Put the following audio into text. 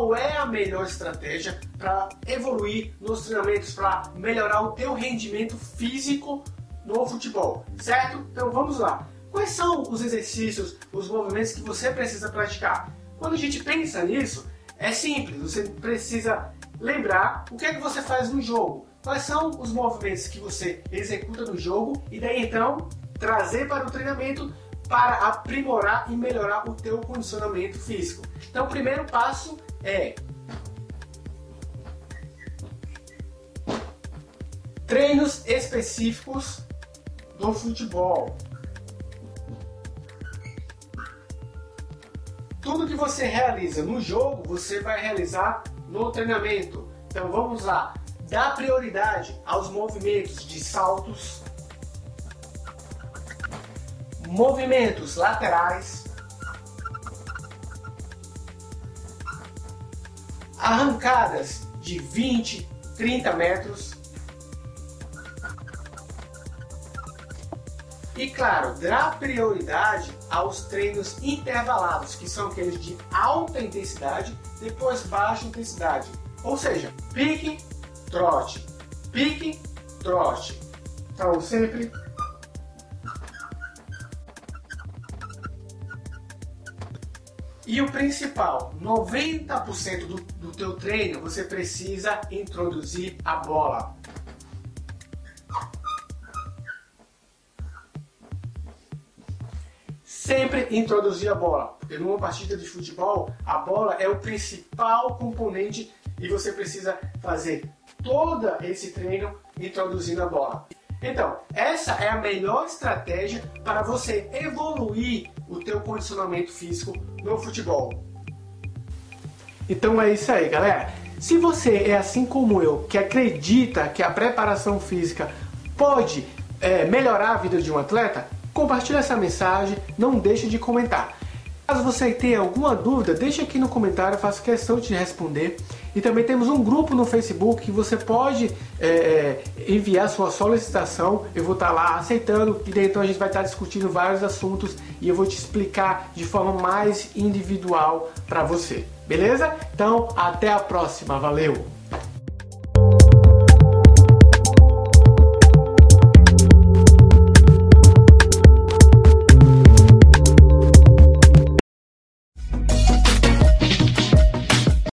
qual é a melhor estratégia para evoluir nos treinamentos, para melhorar o teu rendimento físico no futebol, certo? Então vamos lá. Quais são os exercícios, os movimentos que você precisa praticar? Quando a gente pensa nisso, é simples, você precisa lembrar o que é que você faz no jogo, quais são os movimentos que você executa no jogo e daí então trazer para o treinamento para aprimorar e melhorar o teu condicionamento físico. Então, o primeiro passo é treinos específicos do futebol. Tudo que você realiza no jogo, você vai realizar no treinamento. Então vamos lá, dá prioridade aos movimentos de saltos, movimentos laterais, arrancadas de 20, 30 metros. E claro, dá prioridade aos treinos intervalados, que são aqueles de alta intensidade, depois baixa intensidade. Ou seja, pique, trote, pique, trote. Então sempre E o principal, 90% do, do teu treino você precisa introduzir a bola. Sempre introduzir a bola, porque numa partida de futebol a bola é o principal componente e você precisa fazer todo esse treino introduzindo a bola. Então, essa é a melhor estratégia para você evoluir o teu condicionamento físico no futebol. Então é isso aí, galera. Se você é assim como eu, que acredita que a preparação física pode é, melhorar a vida de um atleta, compartilhe essa mensagem, não deixe de comentar. Caso você tenha alguma dúvida, deixe aqui no comentário, faço questão de responder. E também temos um grupo no Facebook que você pode é, é, enviar sua solicitação. Eu vou estar lá aceitando e daí então a gente vai estar discutindo vários assuntos e eu vou te explicar de forma mais individual para você. Beleza? Então, até a próxima. Valeu!